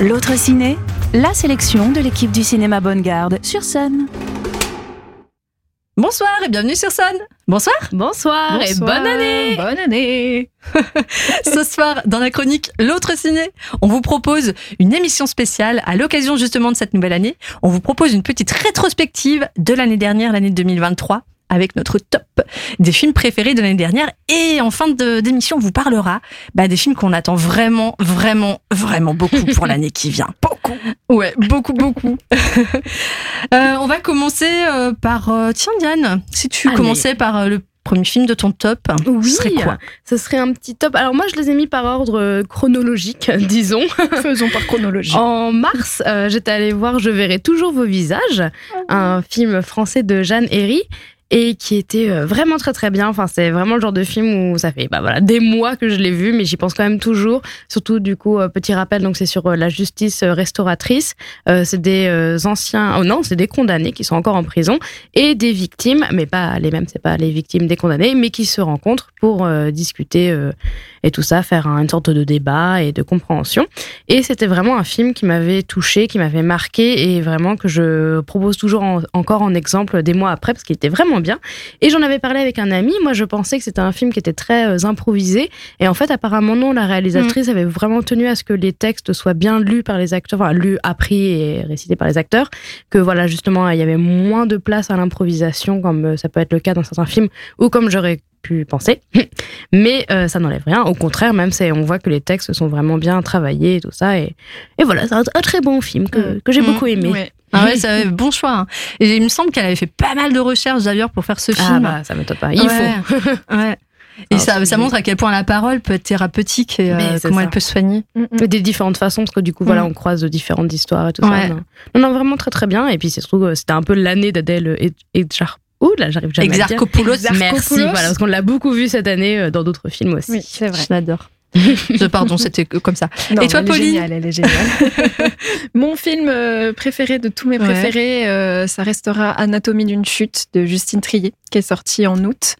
L'autre ciné, la sélection de l'équipe du cinéma Bonne Garde sur Sun. Bonsoir et bienvenue sur Sun. Bonsoir. Bonsoir, et bonne année. Bonne année. Ce soir, dans la chronique L'autre ciné, on vous propose une émission spéciale à l'occasion justement de cette nouvelle année. On vous propose une petite rétrospective de l'année dernière, l'année 2023 avec notre top des films préférés de l'année dernière. Et en fin de- d'émission, on vous parlera bah, des films qu'on attend vraiment, vraiment, vraiment beaucoup pour l'année qui vient. Beaucoup. Ouais, beaucoup, beaucoup. Euh, on va commencer euh, par... euh, tiens, Diane, si tu Allez. commençais par le premier film de ton top, Oui, ce serait quoi? ce serait un petit top. Alors moi, je les ai mis par ordre chronologique, disons. Faisons par chronologie. En mars, euh, j'étais allée voir Je verrai toujours vos visages, un film français de Jeanne Herry. Et qui était euh, vraiment très très bien. Enfin, c'est vraiment le genre de film où ça fait bah voilà des mois que je l'ai vu, mais j'y pense quand même toujours. Surtout du coup, euh, petit rappel, donc c'est sur euh, la justice restauratrice. Euh, c'est des anciens, oh non, c'est des condamnés qui sont encore en prison et des victimes, mais pas les mêmes, c'est pas les victimes des condamnés, mais qui se rencontrent pour discuter euh, et tout ça, faire un- une sorte de débat et de compréhension. Et c'était vraiment un film qui m'avait touché, qui m'avait marqué et vraiment que je propose toujours en- encore en exemple des mois après parce qu'il était vraiment bien. Et j'en avais parlé avec un ami. Moi, je pensais que c'était un film qui était très euh, improvisé. Et en fait, apparemment, non, la réalisatrice avait vraiment tenu à ce que les textes soient bien lus par les acteurs, enfin, lus, appris et récités par les acteurs. Que voilà, justement, il y avait moins de place à l'improvisation, comme euh, ça peut être le cas dans certains films, ou comme j'aurais pu penser. Mais euh, ça n'enlève rien. Au contraire, même c'est, on voit que les textes sont vraiment bien travaillés et tout ça. Et, et voilà, c'est un, un très bon film que, que j'ai Mm. beaucoup aimé. Ouais. Ah ouais, c'est un bon choix. hein. Et il me semble qu'elle avait fait pas mal de recherches d'ailleurs pour faire ce film. Ah bah, ça m'étonne pas. Il Ouais. faut. Ouais. Et Ah, ça, montre à quel point la parole peut être thérapeutique et euh, comment ça. elle peut soigner. Mais des différentes façons, parce que du coup, voilà, Mm. on croise de différentes histoires et tout Ouais. ça. Non. non, non, vraiment très très bien. Et puis, c'est surtout, euh, c'était un peu l'année d'Adèle et Edjar. Ouh là, j'arrive jamais à le dire. Exarchopoulos, Merci, voilà, parce qu'on l'a beaucoup vu cette année euh, dans d'autres films aussi. Oui, c'est vrai. je l'adore. Je- Pardon, c'était comme ça. Non, Et toi, elle est Pauline géniale, Elle est géniale. Mon film euh, préféré de tous mes Ouais. préférés, euh, ça restera Anatomie d'une chute de Justine Trier, qui est sorti en août.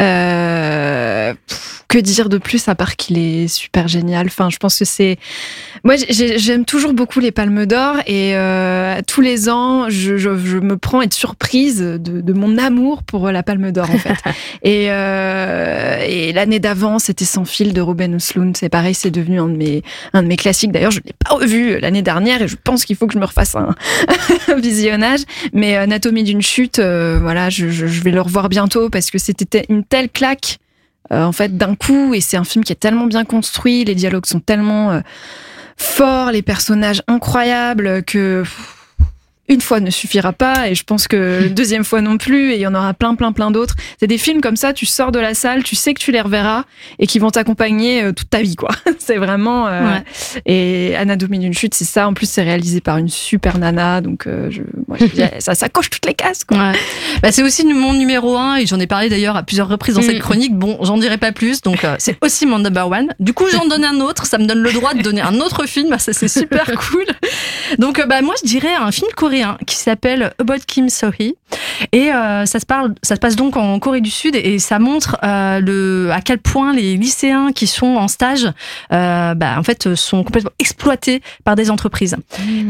Euh, pff, que dire de plus à part qu'il est super génial. Enfin, je pense que c'est. Moi, j'ai- j'aime toujours beaucoup les Palmes d'Or et euh, tous les ans, je, je- je me prends à être surprise de, de mon amour pour la Palme d'Or en fait. et euh, et l'année d'avant, c'était Sans fil de Ruben Östlund. C'est pareil, c'est devenu un de mes classiques. D'ailleurs, je l'ai pas revu l'année dernière et je pense qu'il faut que je me refasse un, visionnage. Mais Anatomie d'une chute, euh, voilà, je, vais le revoir bientôt parce que c'était une telle claque euh, en fait d'un coup et c'est un film qui est tellement bien construit, les dialogues sont tellement euh, forts, les personnages incroyables que une fois ne suffira pas et je pense que deuxième fois non plus et il y en aura plein plein plein d'autres. C'est des films comme ça, tu sors de la salle, tu sais que tu les reverras et qui vont t'accompagner euh, toute ta vie quoi. c'est vraiment euh, Ouais. et Anatomie d'une chute, c'est ça. En plus, c'est réalisé par une super nana, donc euh, je, moi, je ça, ça coche toutes les cases. Quoi. Ouais. Bah, c'est aussi mon numéro un et j'en ai parlé d'ailleurs à plusieurs reprises dans Mm. cette chronique. Bon, j'en dirai pas plus, donc euh, c'est aussi mon number one. Du coup, j'en donne un autre, ça me donne le droit de donner un autre film, ça c'est super cool. Donc, euh, bah moi, je dirais un film coréen qui s'appelle About Kim So-hee et euh, ça se parle, ça se passe donc en Corée du Sud et ça montre euh, le à quel point les lycéens qui sont en stage, euh, bah, en fait, sont complètement exploités par des entreprises.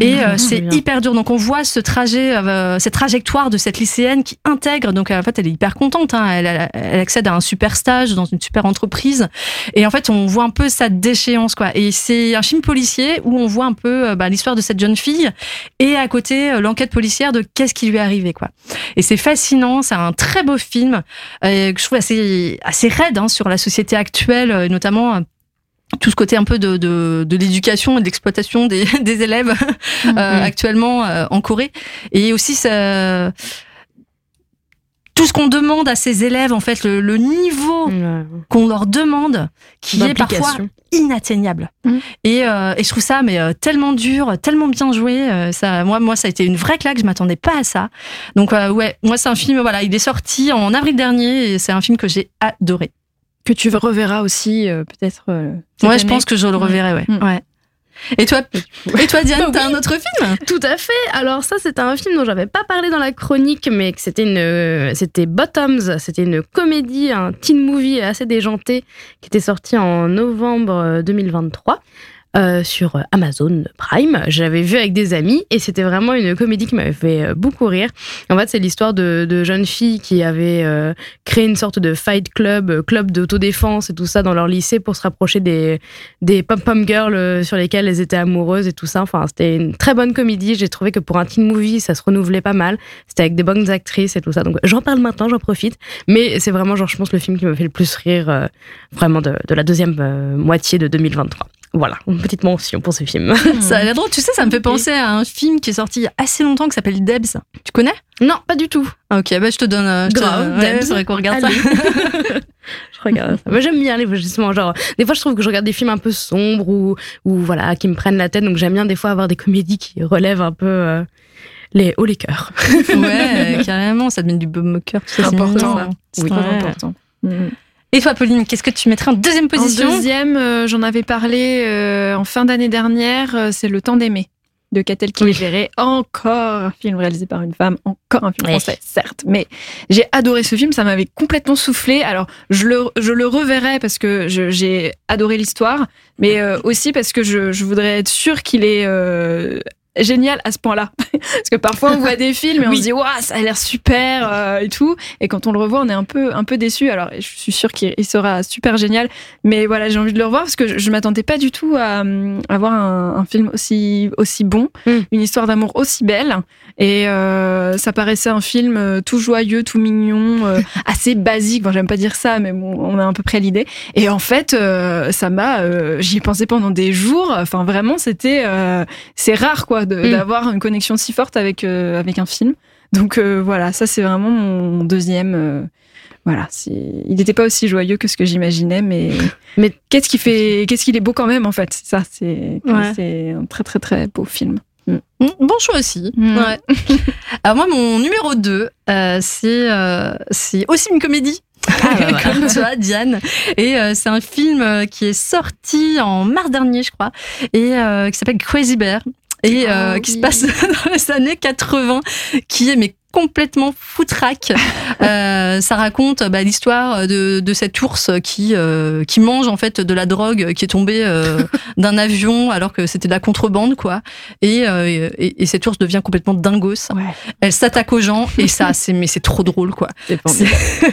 Et euh, c'est hyper dur. Donc on voit ce trajet, cette trajectoire de cette lycéenne qui intègre. Donc en fait, elle est hyper contente. hein. Elle, elle- accède à un super stage dans une super entreprise. Et en fait, on voit un peu sa déchéance, quoi. Et c'est un film policier où on voit un peu bah, l'histoire de cette jeune fille et à côté euh, l'enquête policière de qu'est-ce qui lui est arrivé, quoi. Et c'est fascinant. C'est un très beau film euh, que je trouve assez assez raide hein, sur la société actuelle, euh, notamment. tout ce côté un peu de, de, de l'éducation et de l'exploitation des, des élèves euh, actuellement euh, en Corée. Et aussi, ça, tout ce qu'on demande à ces élèves, en fait, le, le niveau qu'on leur demande, qui est parfois inatteignable. Mhm. Et, euh, et je trouve ça mais euh, tellement dur, tellement bien joué. euh, ça, moi, moi, ça a été une vraie claque. Je m'attendais pas à ça. Donc euh, ouais, moi, c'est un film. Voilà, il est sorti en avril dernier et c'est un film que j'ai adoré. Que tu reverras aussi, euh, peut-être. euh, Ouais, je pense que je le reverrai. Ouais. Mhm. ouais. Et toi, et toi Diane, Bah t'as oui. un autre film? Tout à fait. Alors ça, c'était un film dont j'avais pas parlé dans la chronique, mais que c'était une, euh, c'était Bottoms. C'était une comédie, un teen movie assez déjanté qui était sorti en novembre euh, 2023. Euh, sur Amazon Prime. J'avais vu avec des amis et c'était vraiment une comédie qui m'avait fait euh, beaucoup rire. En fait, c'est l'histoire de, de jeunes filles qui avaient euh, créé une sorte de fight club, club d'autodéfense et tout ça dans leur lycée pour se rapprocher des, des pom-pom girls sur lesquelles elles étaient amoureuses et tout ça. Enfin, c'était une très bonne comédie. J'ai trouvé que pour un teen movie, ça se renouvelait pas mal. C'était avec des bonnes actrices et tout ça. Donc, j'en parle maintenant, j'en profite. Mais c'est vraiment, genre, je pense, le film qui me fait le plus rire, vraiment, de, la deuxième moitié de 2023. Voilà, une petite mention pour ce film. Ça a l'air drôle. Tu sais, ça me fait penser à un film qui est sorti il y a assez longtemps qui s'appelle Debs. Tu connais? Non, pas du tout. Ah, Ok, bah je te donne. euh, je te- Grave, ouais, Debs. faudrait qu'on regarde ça. Je regarde ça. J'aime bien les justement genre des fois je trouve que je regarde des films un peu sombres ou ou voilà qui me prennent la tête donc j'aime bien des fois avoir des comédies qui relèvent un peu euh, les hauts les cœurs. ouais, carrément, ça devient du baume au cœur. c'est Important. C'est Oui. très Ouais. important. Mm. Et toi, Pauline, qu'est-ce que tu mettrais en deuxième En position deuxième, euh, j'en avais parlé euh, en fin d'année dernière, euh, c'est Le Temps d'aimer de Catel qui encore un film réalisé par une femme, encore un film français, certes. Mais j'ai adoré ce film, ça m'avait complètement soufflé. Alors, je le, je le reverrai parce que j'ai adoré l'histoire, mais euh, aussi parce que je, je voudrais être sûre qu'il est euh, génial à ce point-là. parce que parfois, on voit des films et on se dit, waouh, ça a l'air super euh, et tout. Et quand on le revoit, on est un peu, un peu déçu. Alors, je suis sûre qu'il il sera super génial. Mais voilà, j'ai envie de le revoir parce que je, je m'attendais pas du tout à euh, avoir un, un film aussi, aussi bon, Mm. une histoire d'amour aussi belle. Et euh, ça paraissait un film euh, tout joyeux, tout mignon, euh, assez basique. Bon, j'aime pas dire ça, mais bon, on a à peu près l'idée. Et en fait, euh, ça m'a, euh, j'y ai pensé pendant des jours. Enfin, vraiment, c'était, euh, c'est rare quoi, Mm. d'avoir une connexion si forte avec euh, avec un film. Donc euh, voilà, ça c'est vraiment mon deuxième. euh, voilà, c'est- il n'était pas aussi joyeux que ce que j'imaginais, mais, Mais- qu'est-ce qui fait, qu'est-ce qu'il est beau quand même en fait? C'est Ça, c'est Ouais. c'est un très très très beau film. Mm, Bon choix aussi. Mm. Ouais. Alors moi, mon numéro 2, c'est euh, c'est aussi une comédie. Ah, bah, voilà. Comme toi, Diane. Et euh, c'est un film qui est sorti en mars dernier, je crois, et euh, qui s'appelle Crazy Bear. Et euh, qui se oui. passe dans les années 80, qui est mais complètement foutraque. Euh, ça raconte bah, l'histoire de, de cet ours qui euh, qui mange en fait de la drogue qui est tombée euh, d'un avion alors que c'était de la contrebande quoi. Et, euh, et, et cet ours devient complètement dingos. Ouais. Elle s'attaque aux gens et ça c'est mais c'est trop drôle quoi.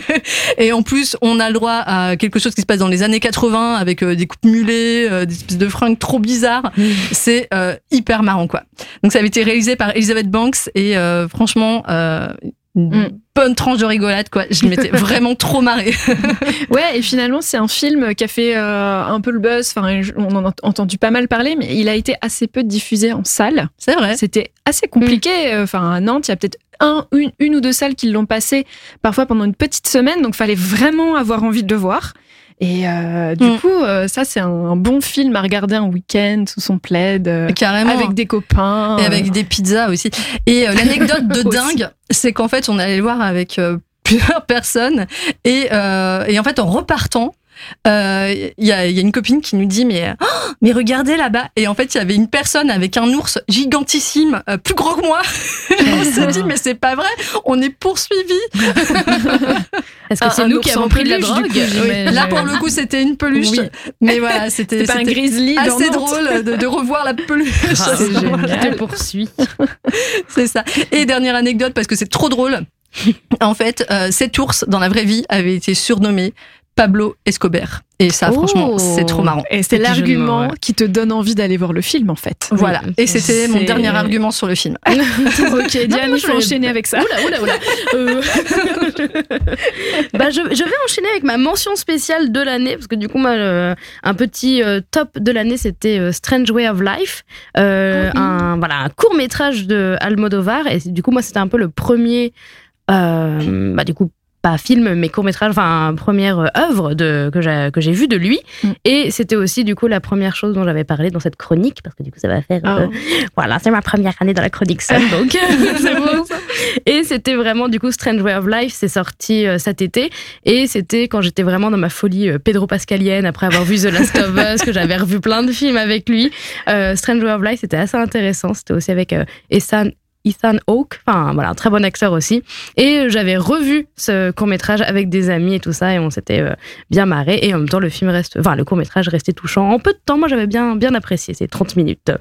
Et en plus, on a le droit à quelque chose qui se passe dans les années 80 avec euh, des coupes mulets, euh, des espèces de fringues trop bizarres. C'est euh, hyper marrant, quoi. Donc, ça avait été réalisé par Elizabeth Banks et euh, franchement, euh, une Mm. bonne tranche de rigolade, quoi. Je m'étais vraiment trop marrée. Ouais, et finalement, c'est un film qui a fait euh, un peu le buzz. Enfin, on en a entendu pas mal parler, mais il a été assez peu diffusé en salle. C'est vrai. C'était assez compliqué. Enfin, à Nantes, il y a peut-être un, une, une ou deux salles qui l'ont passé, parfois pendant une petite semaine. Donc, fallait vraiment avoir envie de le voir. Et euh, du Mm. coup, euh, ça, c'est un bon film à regarder un week-end sous son plaid, euh, Carrément. avec des copains. Et avec des pizzas aussi. Et l'anecdote de dingue, c'est qu'en fait, on allait le voir avec plusieurs personnes. Et, et en fait, en repartant, euh, il y, a, y a une copine qui nous dit mais oh, mais regardez là-bas et en fait il y avait une personne avec un ours gigantissime euh, plus gros que moi on s'est dit mais c'est pas vrai on est poursuivi Est-ce que c'est nous qui avons pris de la drogue là pour le coup c'était une peluche Oui. mais voilà c'était un c'était grizzly assez drôle de, de revoir la peluche Ah, C'est Je génial. te poursuis. C'est ça. Et dernière anecdote, parce que c'est trop drôle. En fait, euh, cet ours, dans la vraie vie, avait été surnommé Pablo Escobar. Et ça, Oh. franchement, c'est trop marrant. Et c'est l'argument ouais. qui te donne envie d'aller voir le film, en fait. Voilà. Et c'était mon dernier argument sur le film. ok, Non, Diane, je- enchaîner avec ça. Oula, oula, oula. Euh, bah, je, je vais enchaîner avec ma mention spéciale de l'année, parce que du coup, moi, un petit euh, top de l'année, c'était euh, Strange Way of Life, oui. un, voilà, un court métrage de Almodovar, et du coup, moi, c'était un peu le premier, euh, bah, du coup, pas film, mais court métrage, enfin première œuvre de, que j'ai que j'ai vue de lui. Mm. Et c'était aussi du coup la première chose dont j'avais parlé dans cette chronique, parce que du coup ça va faire. Ah. euh, voilà, c'est ma première année dans la chronique Sun, donc c'est bon. ça. Et c'était vraiment du coup Strange Way of Life, c'est sorti euh, cet été, et c'était quand j'étais vraiment dans ma folie euh, Pedro Pascalienne après avoir vu The Last of Us, que j'avais revu plein de films avec lui. Euh, Strange Way of Life, c'était assez intéressant. C'était aussi avec euh, Ethan Hawke, enfin voilà, un très bon acteur aussi. Et j'avais revu ce court métrage avec des amis et tout ça, et on s'était euh, bien marré. Et en même temps, le film reste, enfin le court métrage restait touchant. En peu de temps, moi j'avais bien bien apprécié ces 30 minutes.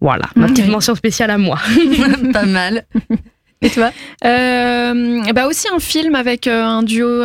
Voilà, ma petite Oui. mention spéciale à moi. Pas mal. Et toi? Euh, bah aussi un film avec euh, un duo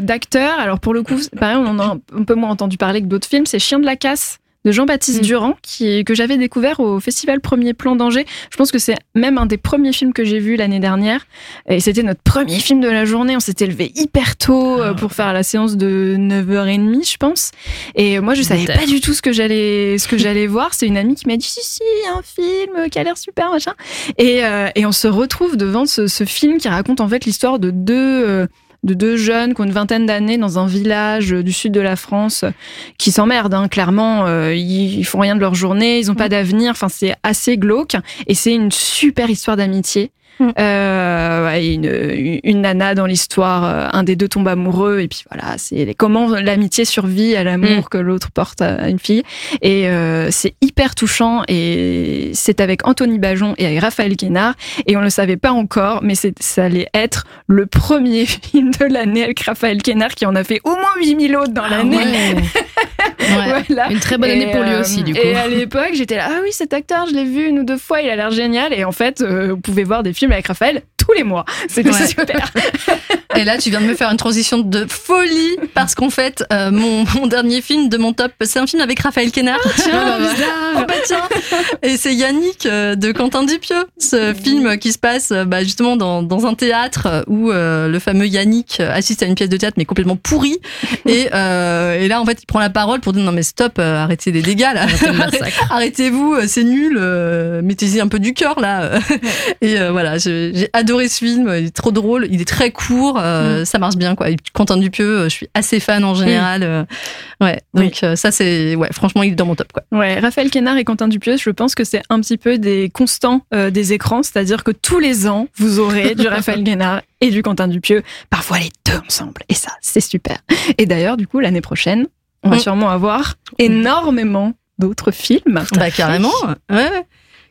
d'acteurs. Alors pour le coup, pareil, on en a un, un peu moins entendu parler que d'autres films. C'est Chien de la casse de Jean-Baptiste Mm. Durand, qui, que j'avais découvert au Festival Premier Plan d'Angers. Je pense que c'est même un des premiers films que j'ai vu l'année dernière. Et c'était notre premier film de la journée. On s'était levé hyper tôt euh, pour faire la séance de 9h30, je pense. Et moi, je savais pas du tout ce que j'allais, ce que j'allais voir. C'est une amie qui m'a dit, si, si, un film qui a l'air super, machin. Et, euh, et on se retrouve devant ce, ce film qui raconte en fait l'histoire de deux, euh, de deux jeunes qui ont une vingtaine d'années dans un village du sud de la France euh, qui s'emmerdent. Hein, clairement, euh, ils, ils font rien de leur journée, ils ont pas d'avenir. Enfin, c'est assez glauque et c'est une super histoire d'amitié. Mm. Euh, ouais, une, une nana dans l'histoire, euh, un des deux tombe amoureux et puis voilà, c'est comment l'amitié survit à l'amour Mm. que l'autre porte à une fille et euh, c'est hyper touchant et c'est avec Anthony Bajon et avec Raphaël Guénard et on le savait pas encore mais ça allait être le premier film de l'année avec Raphaël Guénard qui en a fait au moins 8000 autres dans l'année. Ouais. Voilà. Une très bonne année Et, pour lui aussi, du coup. Et à l'époque, j'étais là, ah oui, cet acteur, je l'ai vu une ou deux fois, il a l'air génial. Et en fait, euh, vous pouvez voir des films avec Raphaël tous les mois. C'était Ouais. super. Et là, tu viens de me faire une transition de folie parce qu'en fait, euh, mon, mon dernier film de mon top, c'est un film avec Raphaël Quénard. Ah, bah, Oh, bah, tiens. Et c'est Yannick euh, de Quentin Dupieux, ce film qui se passe euh, bah, justement dans, dans un théâtre où euh, le fameux Yannick assiste à une pièce de théâtre mais complètement pourrie. Et, et là, en fait, il prend la parole pour dire non mais stop, arrêtez les dégâts là. Arrêtez-vous, c'est nul, mettez-y un peu du cœur là. Et voilà, j'ai adoré ce film, il est trop drôle, il est très court, euh, ça marche bien quoi. Et Quentin Dupieux, euh, je suis assez fan en général. euh, ouais, donc ça c'est, ouais, franchement, il est dans mon top quoi. Ouais, Raphaël Quénard et Quentin Dupieux, je pense que c'est un petit peu des constants des écrans. C'est-à-dire que tous les ans, vous aurez du Raphaël Quénard et du Quentin Dupieux. Parfois les deux ensemble. Et ça, c'est super. Et d'ailleurs, du coup, l'année prochaine, on va Mm. sûrement avoir énormément d'autres films. Bah carrément. Ouais.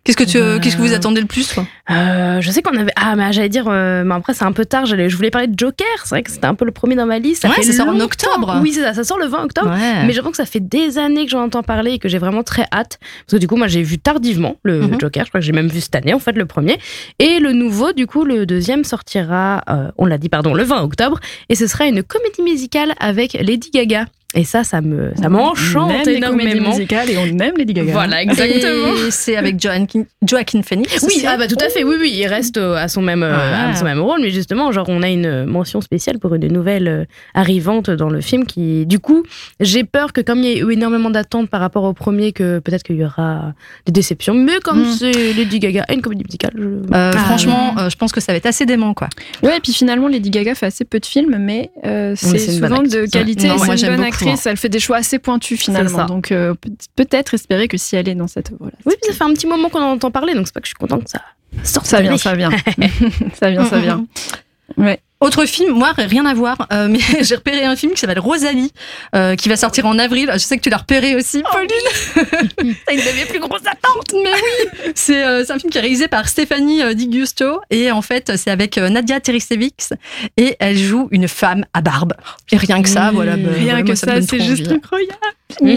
Ouais. Qu'est-ce que tu, Bah. qu'est-ce que vous attendez le plus Euh, je sais qu'on avait. Ah, mais j'allais dire. euh, mais après, c'est un peu tard. j'allais- Je voulais parler de Joker. C'est vrai que c'était un peu le premier dans ma liste. Ouais, fait ça sort en octobre. Oui, c'est ça. Ça sort le 20 octobre. Ouais. Mais j'avoue que ça fait des années que j'en entends parler et que j'ai vraiment très hâte. Parce que du coup, moi, j'ai vu tardivement le Mhm. Joker. Je crois que j'ai même vu cette année, en fait, le premier. Et le nouveau, du coup, le deuxième sortira, euh, on l'a dit, pardon, le 20 octobre. Et ce sera une comédie musicale avec Lady Gaga. Et ça, ça me, ça on m'enchante aime les comédies énormément. musicales et on aime Lady Gaga. Voilà, exactement. Et c'est avec Joaquin, Joaquin Phoenix. Oui, ah bah tout à fait, oui, oui, il reste euh, à son même, euh, à son même rôle, mais justement, genre, on a une mention spéciale pour une nouvelle euh, arrivante dans le film qui, du coup, j'ai peur que comme il y a eu énormément d'attentes par rapport au premier, que peut-être qu'il y aura des déceptions, mais comme Mm. c'est Lady Gaga et une comédie musicale, je... Euh, Ah, franchement, euh, je pense que ça va être assez dément quoi. Ouais, et puis finalement, Lady Gaga fait assez peu de films, mais euh, c'est souvent de qualité. Non, c'est moi, j'aime beaucoup, Elle fait des choix assez pointus finalement. Donc euh, peut- peut-être espérer que si elle est dans cette œuvre-là. Oui, puis ça fait un petit moment qu'on en entend parler, donc c'est pas que je suis contente que ça sorte. Ça vient, ça vient. ça vient, ça vient. Ouais. Autre film, moi rien à voir, euh, mais j'ai repéré un film qui s'appelle Rosalie, euh, qui va sortir en avril. Je sais que tu l'as repéré aussi, Pauline. T'as une de mes plus grosses attentes. Mais oui, c'est euh, un film qui est réalisé par Stéphanie Di Giusto et en fait c'est avec Nadia Terestevics et elle joue une femme à barbe. Et rien que ça, voilà. bah, Rien voilà, que moi, ça, c'est juste incroyable.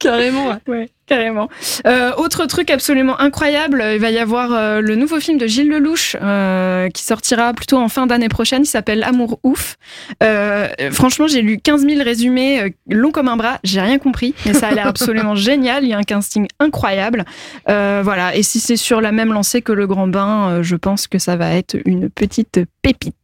carrément. ouais. Carrément. Euh, autre truc absolument incroyable, il va y avoir euh, le nouveau film de Gilles Lelouch euh, qui sortira plutôt en fin d'année prochaine. Il s'appelle Amour ouf. Euh, franchement, j'ai lu 15 000 résumés, euh, long comme un bras. J'ai rien compris, mais ça a l'air absolument génial. Il y a un casting incroyable. Euh, voilà. Et si c'est sur la même lancée que Le Grand Bain, euh, je pense que ça va être une petite pépite.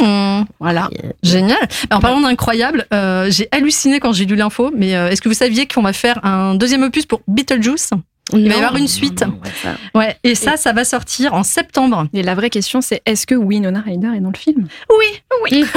Mmh, Voilà. génial. En parlant d'incroyable, euh, j'ai halluciné quand j'ai lu l'info, mais euh, est-ce que vous saviez qu'on va faire un deuxième opus pour Beetlejuice Il va y avoir une suite. non, ouais, ça- Ouais, et ça, ça va sortir en septembre. Et la vraie question, c'est est-ce que Winona Ryder est dans le film? Oui, oui.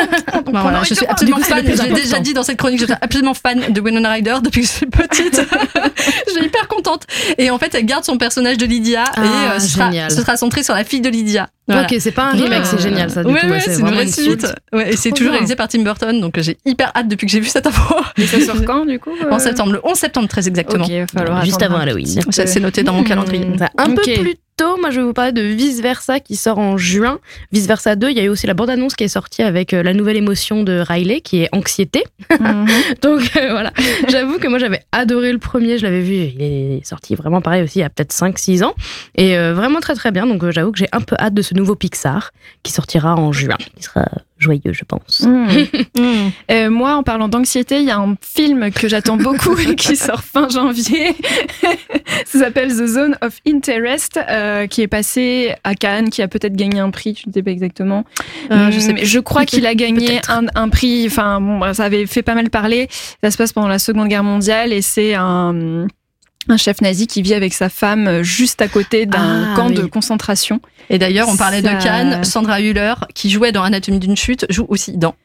Voilà, je suis absolument fan. J'ai déjà dit dans cette chronique, je suis absolument fan de Winona Ryder depuis que je suis petite. je suis hyper contente. Et en fait, elle garde son personnage de Lydia Ah, et euh, ce, sera, ce sera centré sur la fille de Lydia. Voilà. Ok, c'est pas un remake, c'est génial ça. Du ouais, coup, ouais, c'est c'est une vraiment vraie suite. Ouais, et c'est toujours bien. réalisé par Tim Burton, donc j'ai hyper hâte depuis que j'ai vu cette info. Et ça sort quand du coup euh En septembre, le 11 septembre très exactement. Ok, il va falloir Juste avant Halloween. Ça, C'est noté dans mon Mmh. calendrier. Un peu plus tôt, moi je vais vous parler de Vice Versa qui sort en juin. Vice Versa 2, il y a eu aussi la bande-annonce qui est sortie avec euh, la nouvelle émotion de Riley qui est anxiété. Mhm. Donc euh, voilà, j'avoue que moi j'avais adoré le premier, je l'avais vu, il est sorti vraiment pareil aussi il y a peut-être 5-6 ans. Et euh, vraiment très très bien, donc euh, j'avoue que j'ai un peu hâte de ce nouveau Pixar qui sortira en juin, qui sera joyeux je pense. Mhm. Mmh. Euh, moi, en parlant d'anxiété, il y a un film que j'attends beaucoup et qui sort fin janvier. Ça s'appelle The Zone of Interest, euh, qui est passé à Cannes, qui a peut-être gagné un prix, je ne sais pas exactement. Euh, je sais Mais plus. je crois qu'il a gagné un, un prix. Enfin, bon, ça avait fait pas mal parler. Ça se passe pendant la Seconde Guerre mondiale et c'est un un chef nazi qui vit avec sa femme juste à côté d'un Ah, camp oui. de concentration. Et d'ailleurs, on parlait Ça- de Cannes. Sandra Hüller, qui jouait dans Anatomie d'une chute, joue aussi dans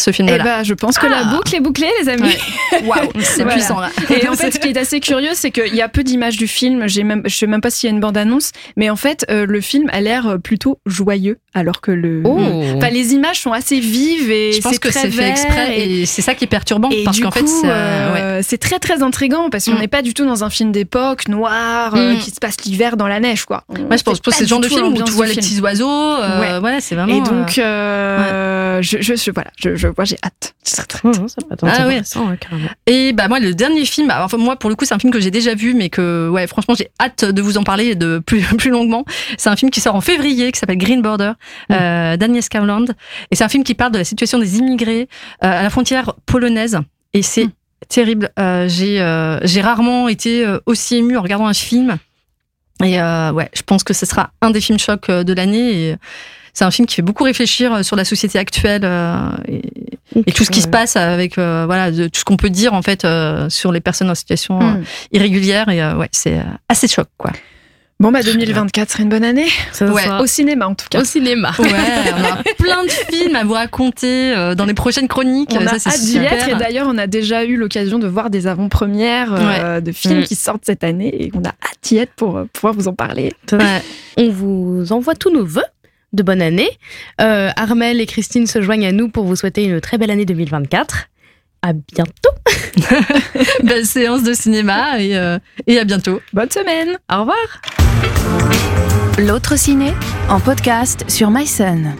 ce film-là. ben, je pense que la Ah. boucle est bouclée, les amis. Waouh, c'est Voilà. puissant là. Et en fait, ce qui est assez curieux, c'est qu'il y a peu d'images du film. J'ai même, je sais même pas s'il y a une bande-annonce, mais en fait, euh, le film a l'air plutôt joyeux, alors que le. Oh. Enfin, les images sont assez vives et Je pense que c'est fait exprès et- et, c'est ça qui est perturbant Et parce qu'en fait, euh, ouais. c'est très très intrigant parce qu'on Mm. n'est pas du tout dans un film d'époque noir euh, Mm. qui se passe l'hiver dans la neige, quoi. Moi, je pense que c'est le genre de film où tu vois les petits oiseaux. euh, ouais, c'est vraiment. Et donc, euh, je- voilà, je, je, moi, j'ai hâte. Très, très. Mhm, ça Ah ouais. carrément. Et bah moi le dernier film, alors, enfin moi pour le coup c'est un film que j'ai déjà vu mais que ouais franchement j'ai hâte de vous en parler de plus plus longuement. C'est un film qui sort en février qui s'appelle Green Border euh, d'Agnès Carland et c'est un film qui parle de la situation des immigrés euh, à la frontière polonaise et c'est Mm. terrible. Euh, j'ai euh, j'ai rarement été aussi émue en regardant un film et euh, ouais je pense que ce sera un des films chocs de l'année et c'est un film qui fait beaucoup réfléchir euh, sur la société actuelle euh, et, et tout ce qui se passe avec euh, voilà de, tout ce qu'on peut dire en fait euh, sur les personnes en situation euh, Mm. irrégulière et euh, ouais c'est euh, assez choc quoi Bon, bah, 2024 serait une bonne année. Ça Ouais. sera Au cinéma, en tout cas. au cinéma. ouais on a plein de films à vous raconter euh, dans les prochaines chroniques On a ça hâte d'y être et d'ailleurs on a déjà eu l'occasion de voir des avant-premières euh, de films Mm. qui sortent cette année et on a hâte d'y être pour euh, pouvoir vous en parler. Ouais. On vous envoie tous nos vœux de bonne année. Euh, Armel et Christine se joignent à nous pour vous souhaiter une très belle année 2024. À bientôt. belle séance de cinéma et, euh, et à bientôt Bonne semaine Au revoir. L'autre ciné en podcast sur MySun.